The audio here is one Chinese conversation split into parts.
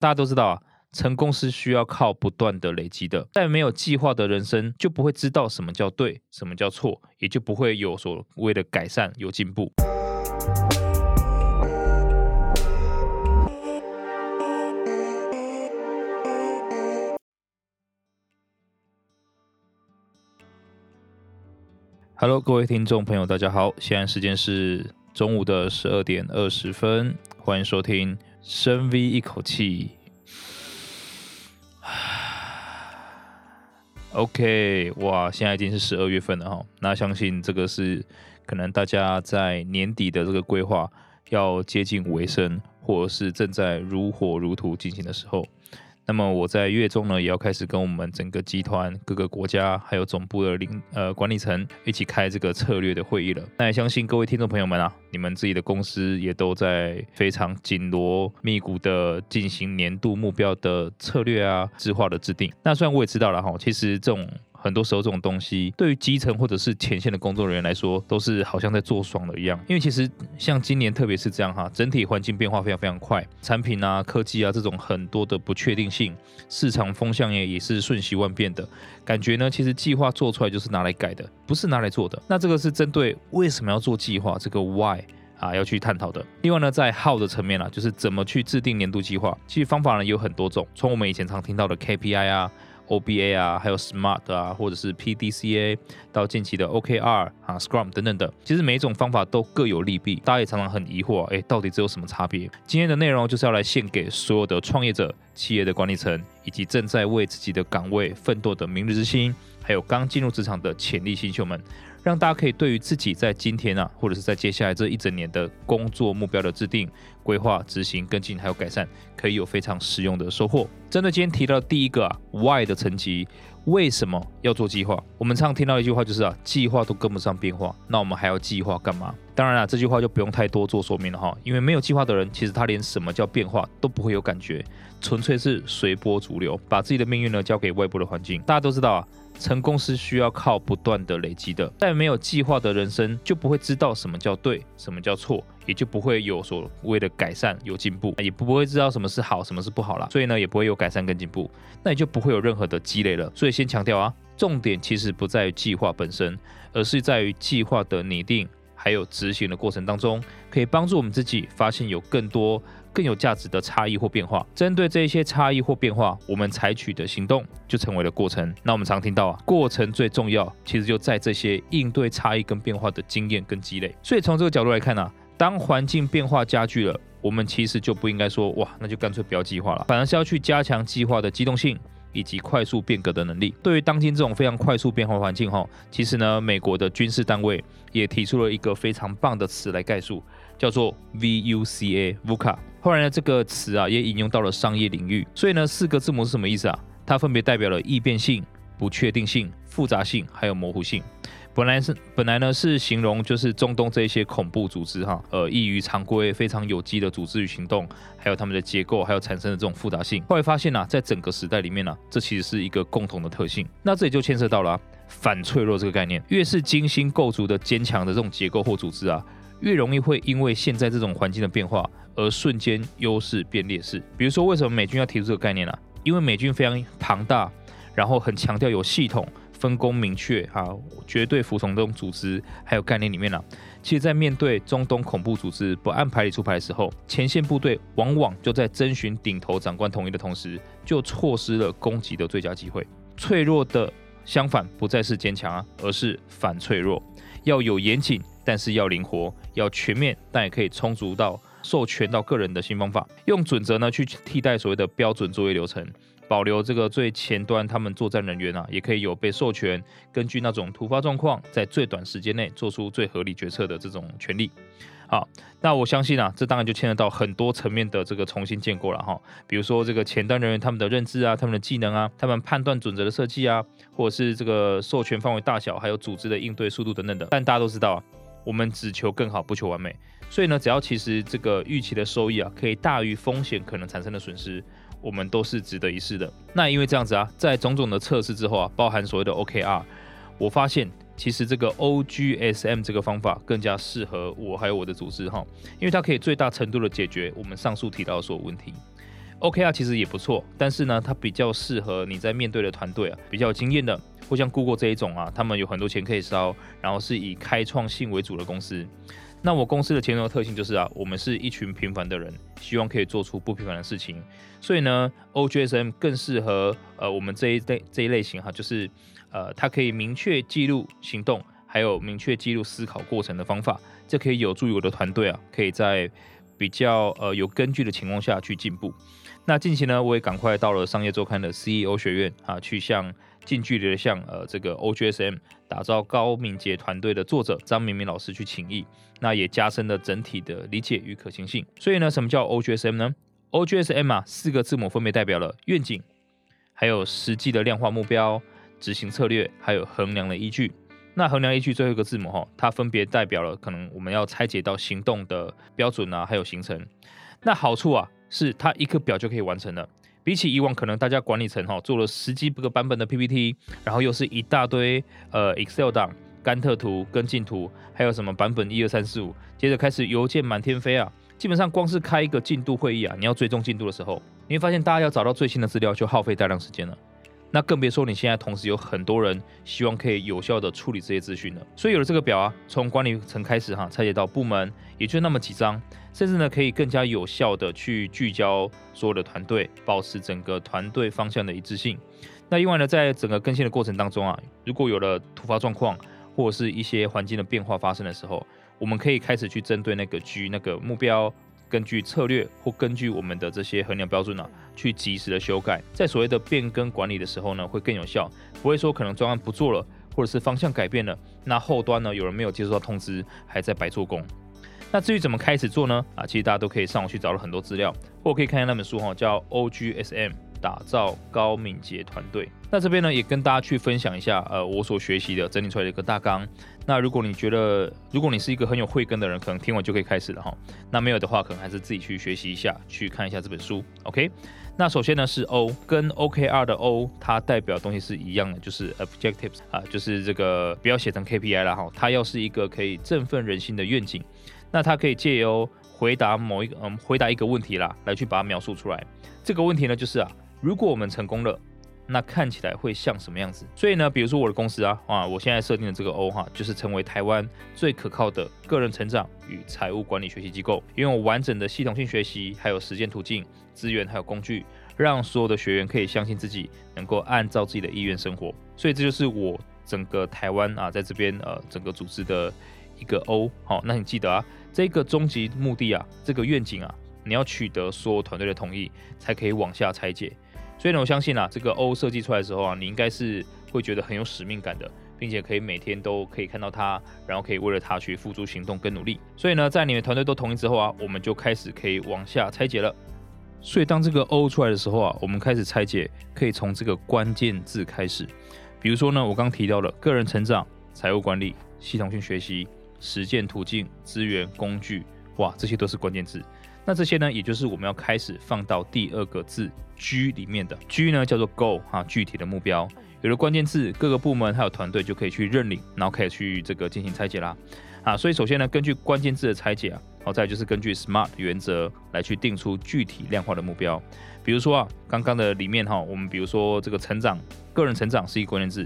大家都知道啊，成功是需要靠不断的累积的。在没有计划的人生，就不会知道什么叫对，什么叫错，也就不会有所谓的改善、有进步。Hello，各位听众朋友，大家好，现在时间是中午的十二点二十分，欢迎收听。深 V 一口气，OK，哇，现在已经是十二月份了哈，那相信这个是可能大家在年底的这个规划要接近尾声，或者是正在如火如荼进行的时候。那么我在月中呢，也要开始跟我们整个集团、各个国家还有总部的领呃管理层一起开这个策略的会议了。那也相信各位听众朋友们啊，你们自己的公司也都在非常紧锣密鼓的进行年度目标的策略啊、计划的制定。那虽然我也知道了哈，其实这种。很多时候，这种东西对于基层或者是前线的工作人员来说，都是好像在做爽了一样。因为其实像今年，特别是这样哈，整体环境变化非常非常快，产品啊、科技啊这种很多的不确定性，市场风向也也是瞬息万变的。感觉呢，其实计划做出来就是拿来改的，不是拿来做的。那这个是针对为什么要做计划这个 why 啊要去探讨的。另外呢，在 how 的层面啊，就是怎么去制定年度计划。其实方法呢有很多种，从我们以前常听到的 KPI 啊。OBA 啊，还有 SMART 啊，或者是 PDCA，到近期的 OKR 啊、Scrum 等等的，其实每一种方法都各有利弊，大家也常常很疑惑，哎，到底这有什么差别？今天的内容就是要来献给所有的创业者、企业的管理层，以及正在为自己的岗位奋斗的明日之星，还有刚进入职场的潜力新秀们。让大家可以对于自己在今天啊，或者是在接下来这一整年的工作目标的制定、规划、执行、跟进还有改善，可以有非常实用的收获。针对今天提到的第一个啊，Why 的层级，为什么要做计划？我们常听到一句话就是啊，计划都跟不上变化，那我们还要计划干嘛？当然了，这句话就不用太多做说明了哈，因为没有计划的人，其实他连什么叫变化都不会有感觉，纯粹是随波逐流，把自己的命运呢交给外部的环境。大家都知道啊。成功是需要靠不断的累积的，在没有计划的人生就不会知道什么叫对，什么叫错，也就不会有所谓的改善、有进步，也不会知道什么是好，什么是不好啦。所以呢，也不会有改善跟进步，那也就不会有任何的积累了。所以先强调啊，重点其实不在于计划本身，而是在于计划的拟定还有执行的过程当中，可以帮助我们自己发现有更多。更有价值的差异或变化，针对这一些差异或变化，我们采取的行动就成为了过程。那我们常听到啊，过程最重要，其实就在这些应对差异跟变化的经验跟积累。所以从这个角度来看呢、当环境变化加剧了，我们其实就不应该说哇，那就干脆不要计划了，反而是要去加强计划的机动性以及快速变革的能力。对于当今这种非常快速变化环境哈，其实呢，美国的军事单位也提出了一个非常棒的词来概述。叫做 VUCA，VUCA。后来呢，这个词啊也引用到了商业领域。所以呢，四个字母是什么意思啊？它分别代表了易变性、不确定性、复杂性，还有模糊性。本来是本来呢是形容就是中东这些恐怖组织哈，呃异于常规、非常有机的组织与行动，还有他们的结构，还有产生的这种复杂性。后来发现呢、在整个时代里面呢、这其实是一个共同的特性。那这也就牵涉到了、反脆弱这个概念。越是精心构筑的坚强的这种结构或组织啊。越容易会因为现在这种环境的变化而瞬间优势变劣势。比如说，为什么美军要提出这个概念呢、因为美军非常庞大，然后很强调有系统、分工明确、啊，绝对服从这种组织还有概念里面呢、其实，在面对中东恐怖组织不按牌理出牌的时候，前线部队往往就在征询顶头长官同意的同时，就错失了攻击的最佳机会。脆弱的相反不再是坚强啊，而是反脆弱，要有严谨。但是要灵活，要全面，但也可以充足到授权到个人的新方法，用准则呢去替代所谓的标准作业流程，保留这个最前端他们作战人员啊，也可以有被授权，根据那种突发状况，在最短时间内做出最合理决策的这种权利。好，那我相信啊，这当然就牵扯到很多层面的这个重新建构了哈，比如说这个前端人员他们的认知啊，他们的技能啊，他们判断准则的设计啊，或者是这个授权范围大小，还有组织的应对速度等等的。但大家都知道啊。我们只求更好，不求完美。所以呢，只要其实这个预期的收益啊，可以大于风险可能产生的损失，我们都是值得一试的。那因为这样子啊，在种种的测试之后啊，包含所谓的 OKR，我发现其实这个 OGSM 这个方法更加适合我还有我的组织哈，因为它可以最大程度的解决我们上述提到的所有问题。OKR 其实也不错，但是呢，它比较适合你在面对的团队啊，比较有经验的，或像 Google 这一种啊，他们有很多钱可以烧，然后是以开创性为主的公司。那我公司的前端特性就是啊，我们是一群平凡的人，希望可以做出不平凡的事情，所以呢，OGSM 更适合呃我们这一类这一类型哈，就是呃它可以明确记录行动，还有明确记录思考过程的方法，这可以有助于我的团队啊，可以在比较呃有根据的情况下去进步。那近期呢，我也赶快到了商业周刊的 CEO 学院啊，去向近距离的向呃这个 OGSM 打造高敏捷团队的作者张明明老师去请益，那也加深了整体的理解与可行性。所以呢，什么叫 OGSM 呢？OGSM 啊，四个字母分别代表了愿景，还有实际的量化目标、执行策略，还有衡量的依据。那衡量依据最后一个字母哈，它分别代表了可能我们要拆解到行动的标准啊，还有行程。那好处啊。是它一个表就可以完成了，比起以往可能大家管理层哈做了十几个版本的 PPT，然后又是一大堆呃 Excel 档、甘特图、跟进图，还有什么版本一二三四五，接着开始邮件满天飞啊，基本上光是开一个进度会议啊，你要追踪进度的时候，你会发现大家要找到最新的资料就耗费大量时间了。那更别说你现在同时有很多人希望可以有效的处理这些资讯了，所以有了这个表啊，从管理层开始哈，拆解到部门，也就那么几张，甚至呢可以更加有效的去聚焦所有的团队，保持整个团队方向的一致性。那另外呢，在整个更新的过程当中啊，如果有了突发状况或者是一些环境的变化发生的时候，我们可以开始去针对那个 G 那个目标。根据策略或根据我们的这些衡量标准呢、啊，去及时的修改，在所谓的变更管理的时候呢，会更有效，不会说可能专案不做了，或者是方向改变了，那后端呢有人没有接收到通知，还在白做工。那至于怎么开始做呢？啊，其实大家都可以上网去找了很多资料，或可以看一下那本书哈，叫 OGSM。打造高敏捷团队。那这边呢，也跟大家去分享一下，呃，我所学习的整理出来的一个大纲。那如果你觉得，如果你是一个很有慧根的人，可能听完就可以开始了哈。那没有的话，可能还是自己去学习一下，去看一下这本书。OK。那首先呢是 O，跟 OKR 的 O，它代表东西是一样的，就是 Objectives 啊，就是这个不要写成 KPI 了哈。它要是一个可以振奋人心的愿景，那它可以借由回答某一个，嗯，回答一个问题啦，来去把它描述出来。这个问题呢，就是啊。如果我们成功了，那看起来会像什么样子？所以呢，比如说我的公司啊，啊，我现在设定的这个 O 哈，就是成为台湾最可靠的个人成长与财务管理学习机构，拥有完整的系统性学习，还有实践途径、资源还有工具，让所有的学员可以相信自己能够按照自己的意愿生活。所以这就是我整个台湾啊，在这边呃整个组织的一个 O。好，那你记得啊，这个终极目的啊，这个愿景啊，你要取得所有团队的同意，才可以往下拆解。所以呢，我相信啊，这个 O 设计出来的时候啊，你应该是会觉得很有使命感的，并且可以每天都可以看到它，然后可以为了它去付诸行动跟努力。所以呢，在你们团队都同意之后啊，我们就开始可以往下拆解了。所以当这个 O 出来的时候啊，我们开始拆解，可以从这个关键字开始。比如说呢，我刚提到了个人成长、财务管理、系统性学习、实践途径、资源工具，哇，这些都是关键字。那这些呢，也就是我们要开始放到第二个字 G 里面的 G 呢，叫做 Goal 哈，具体的目标。有了关键字，各个部门还有团队就可以去认领，然后可以去这个进行拆解啦。啊，所以首先呢，根据关键字的拆解啊，好，再就是根据 SMART 原则来去定出具体量化的目标。比如说啊，刚刚的里面哈，我们比如说这个成长，个人成长是一个关键字，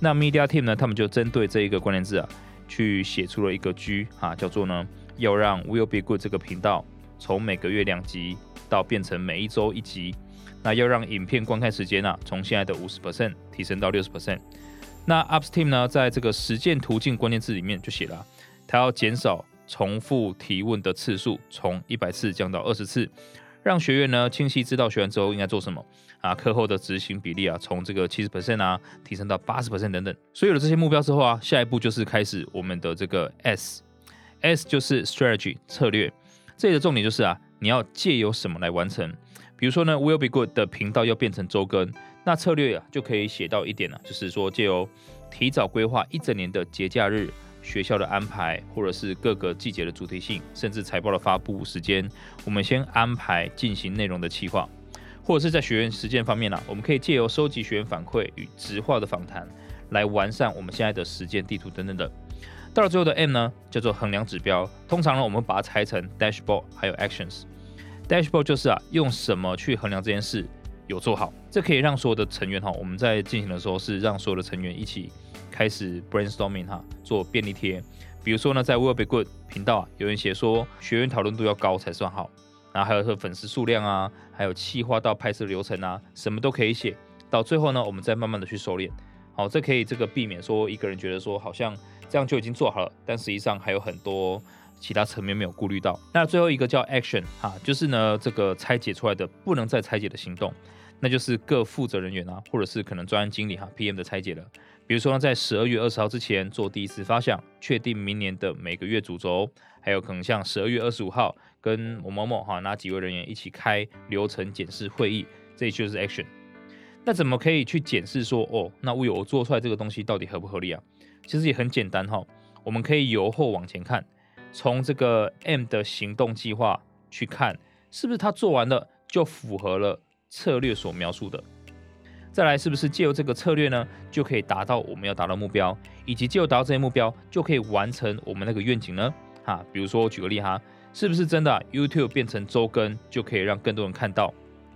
那 Media Team 呢，他们就针对这一个关键字啊，去写出了一个 G 啊，叫做呢，要让 Will Be Good 这个频道。从每个月两集到变成每一周一集，那要让影片观看时间啊，从现在的五十 percent 提升到六十 percent。那 Upsteam 呢，在这个实践途径关键字里面就写了，它要减少重复提问的次数，从一百次降到二十次，让学员呢清晰知道学完之后应该做什么啊，课后的执行比例啊，从这个七十 percent 啊提升到八十 percent 等等。所以有了这些目标之后啊，下一步就是开始我们的这个 S，S 就是 Strategy 策略。这里的重点就是啊，你要借由什么来完成？比如说呢，Will Be Good 的频道要变成周更，那策略啊就可以写到一点了，就是说借由提早规划一整年的节假日、学校的安排，或者是各个季节的主题性，甚至财报的发布时间，我们先安排进行内容的企划，或者是在学员实践方面呢，我们可以借由收集学员反馈与直化的访谈，来完善我们现在的实践地图等等的。到了最后的 M 呢，叫做衡量指标。通常呢，我们把它拆成 dashboard 还有 actions。Dashboard 就是啊，用什么去衡量这件事有做好，这可以让所有的成员哈，我们在进行的时候是让所有的成员一起开始 brainstorming 哈，做便利贴。比如说呢，在 Will Be Good 频道啊，有人写说学员讨论度要高才算好，然后还有说粉丝数量啊，还有企划到拍摄流程啊，什么都可以写。到最后呢，我们再慢慢的去收敛。好，这可以这个避免说一个人觉得说好像这样就已经做好了，但实际上还有很多其他层面没有顾虑到。那最后一个叫 Action 哈，就是呢这个拆解出来的不能再拆解的行动，那就是各负责人员啊，或者是可能专案经理哈 PM 的拆解了。比如说呢，在十二月二十号之前做第一次发想，确定明年的每个月主轴，还有可能像十二月二十五号跟某某某哈那几位人员一起开流程检视会议，这就是 action。那怎么可以去检视说哦，那我有做出来这个东西到底合不合理啊？其实也很简单哈，我们可以由后往前看，从这个 M 的行动计划去看，是不是他做完了就符合了策略所描述的。再来，是不是借由这个策略呢，就可以达到我们要达到目标，以及借由达到这些目标，就可以完成我们那个愿景呢？哈，比如说我举个例哈，是不是真的啊，YouTube 变成周更就可以让更多人看到，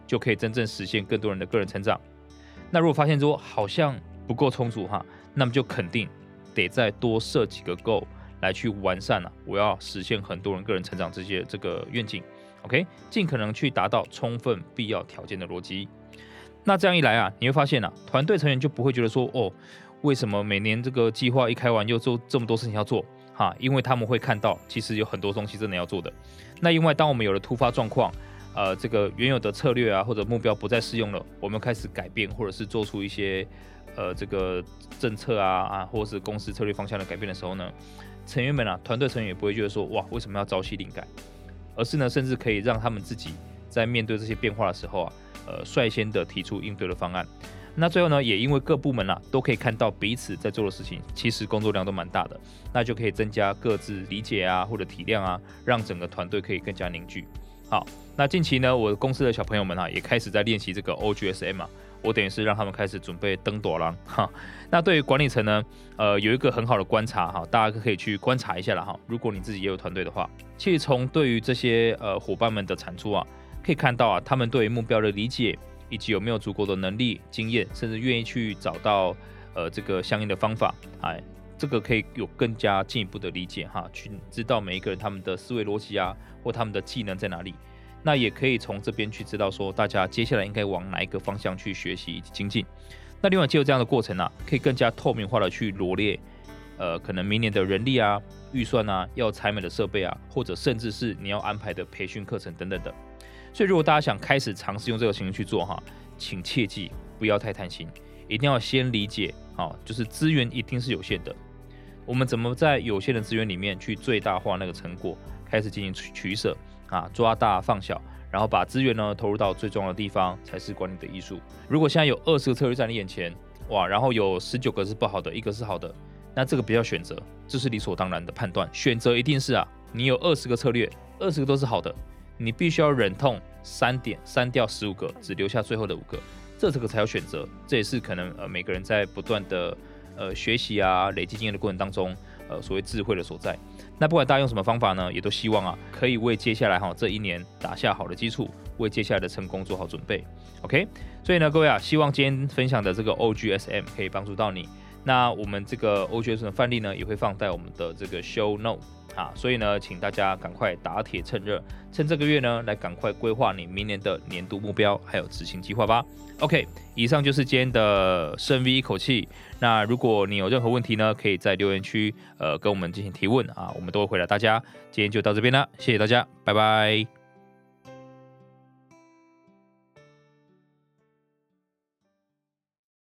就可以真正实现更多人的个人成长？那如果发现说好像不够充足哈，那么就肯定得再多设几个 g o 来去完善了，我要实现很多人个人成长这些这个愿景，OK，尽可能去达到充分必要条件的逻辑。那这样一来啊，你会发现啊，团队成员就不会觉得说，哦，为什么每年这个计划一开完又做这么多事情要做？哈，因为他们会看到，其实有很多东西真的要做的。那因为当我们有了突发状况，呃，这个原有的策略啊或者目标不再适用了，我们开始改变或者是做出一些呃这个政策啊啊或者是公司策略方向的改变的时候呢，成员们啊，团队成员也不会觉得说，哇，为什么要朝夕灵改？而是呢，甚至可以让他们自己在面对这些变化的时候啊。呃，率先的提出应对的方案。那最后呢，也因为各部门啊都可以看到彼此在做的事情，其实工作量都蛮大的，那就可以增加各自理解啊或者体谅啊，让整个团队可以更加凝聚。好，那近期呢，我公司的小朋友们啊也开始在练习这个 OGSM 啊，我等于是让他们开始准备登朵郎哈。那对于管理层呢，呃，有一个很好的观察哈，大家可以去观察一下了哈。如果你自己也有团队的话，其实从对于这些呃伙伴们的产出啊。可以看到啊，他们对于目标的理解，以及有没有足够的能力、经验，甚至愿意去找到呃这个相应的方法，哎，这个可以有更加进一步的理解哈，去知道每一个人他们的思维逻辑啊，或他们的技能在哪里。那也可以从这边去知道说，大家接下来应该往哪一个方向去学习以及精进。那另外，借由这样的过程啊，可以更加透明化的去罗列，呃，可能明年的人力啊、预算啊、要采买的设备啊，或者甚至是你要安排的培训课程等等的。所以，如果大家想开始尝试用这个形式去做哈，请切记不要太贪心，一定要先理解啊，就是资源一定是有限的，我们怎么在有限的资源里面去最大化那个成果，开始进行取取舍啊，抓大放小，然后把资源呢投入到最重要的地方，才是管理的艺术。如果现在有二十个策略在你眼前，哇，然后有十九个是不好的，一个是好的，那这个不要选择，这是理所当然的判断。选择一定是啊，你有二十个策略，二十个都是好的。你必须要忍痛删点删掉十五个，只留下最后的五个，这这个才有选择。这也是可能呃每个人在不断的呃学习啊累积经验的过程当中，呃所谓智慧的所在。那不管大家用什么方法呢，也都希望啊可以为接下来哈这一年打下好的基础，为接下来的成功做好准备。OK，所以呢各位啊，希望今天分享的这个 OGSM 可以帮助到你。那我们这个 o g s 的范例呢，也会放在我们的这个 Show Note。啊，所以呢，请大家赶快打铁趁热，趁这个月呢，来赶快规划你明年的年度目标还有执行计划吧。OK，以上就是今天的深 V 一口气。那如果你有任何问题呢，可以在留言区呃跟我们进行提问啊，我们都会回答大家。今天就到这边了，谢谢大家，拜拜。